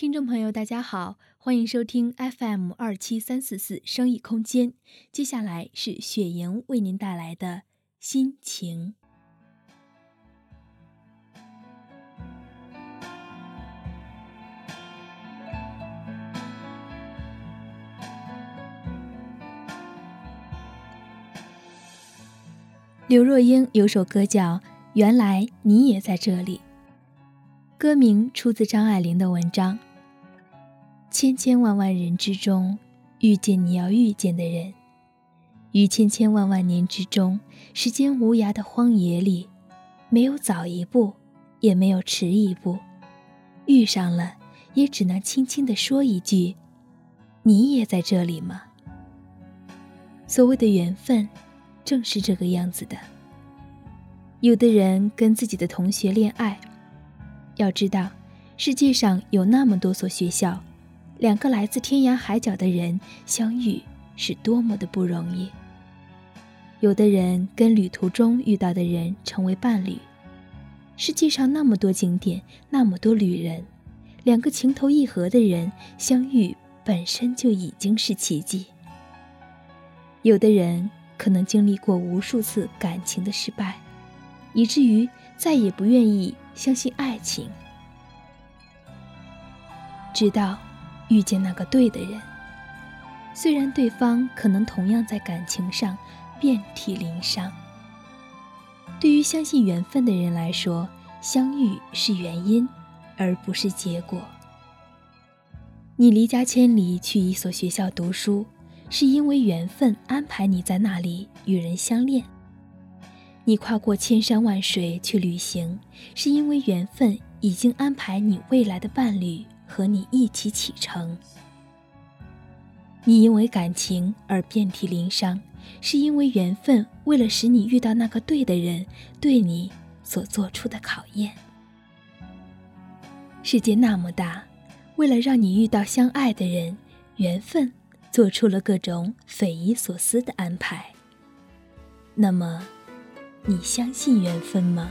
听众朋友，大家好，欢迎收听 FM 二七三四四生意空间。接下来是雪莹为您带来的心情。刘若英有首歌叫《原来你也在这里》，歌名出自张爱玲的文章。千千万万人之中，遇见你要遇见的人；于千千万万年之中，时间无涯的荒野里，没有早一步，也没有迟一步，遇上了，也只能轻轻地说一句：“你也在这里吗？”所谓的缘分。正是这个样子的。有的人跟自己的同学恋爱，要知道，世界上有那么多所学校，两个来自天涯海角的人相遇是多么的不容易。有的人跟旅途中遇到的人成为伴侣，世界上那么多景点，那么多旅人，两个情投意合的人相遇本身就已经是奇迹。有的人。可能经历过无数次感情的失败，以至于再也不愿意相信爱情，直到遇见那个对的人。虽然对方可能同样在感情上遍体鳞伤，对于相信缘分的人来说，相遇是原因，而不是结果。你离家千里去一所学校读书。是因为缘分安排你在那里与人相恋，你跨过千山万水去旅行，是因为缘分已经安排你未来的伴侣和你一起启程。你因为感情而遍体鳞伤，是因为缘分为了使你遇到那个对的人，对你所做出的考验。世界那么大，为了让你遇到相爱的人，缘分。做出了各种匪夷所思的安排。那么，你相信缘分吗？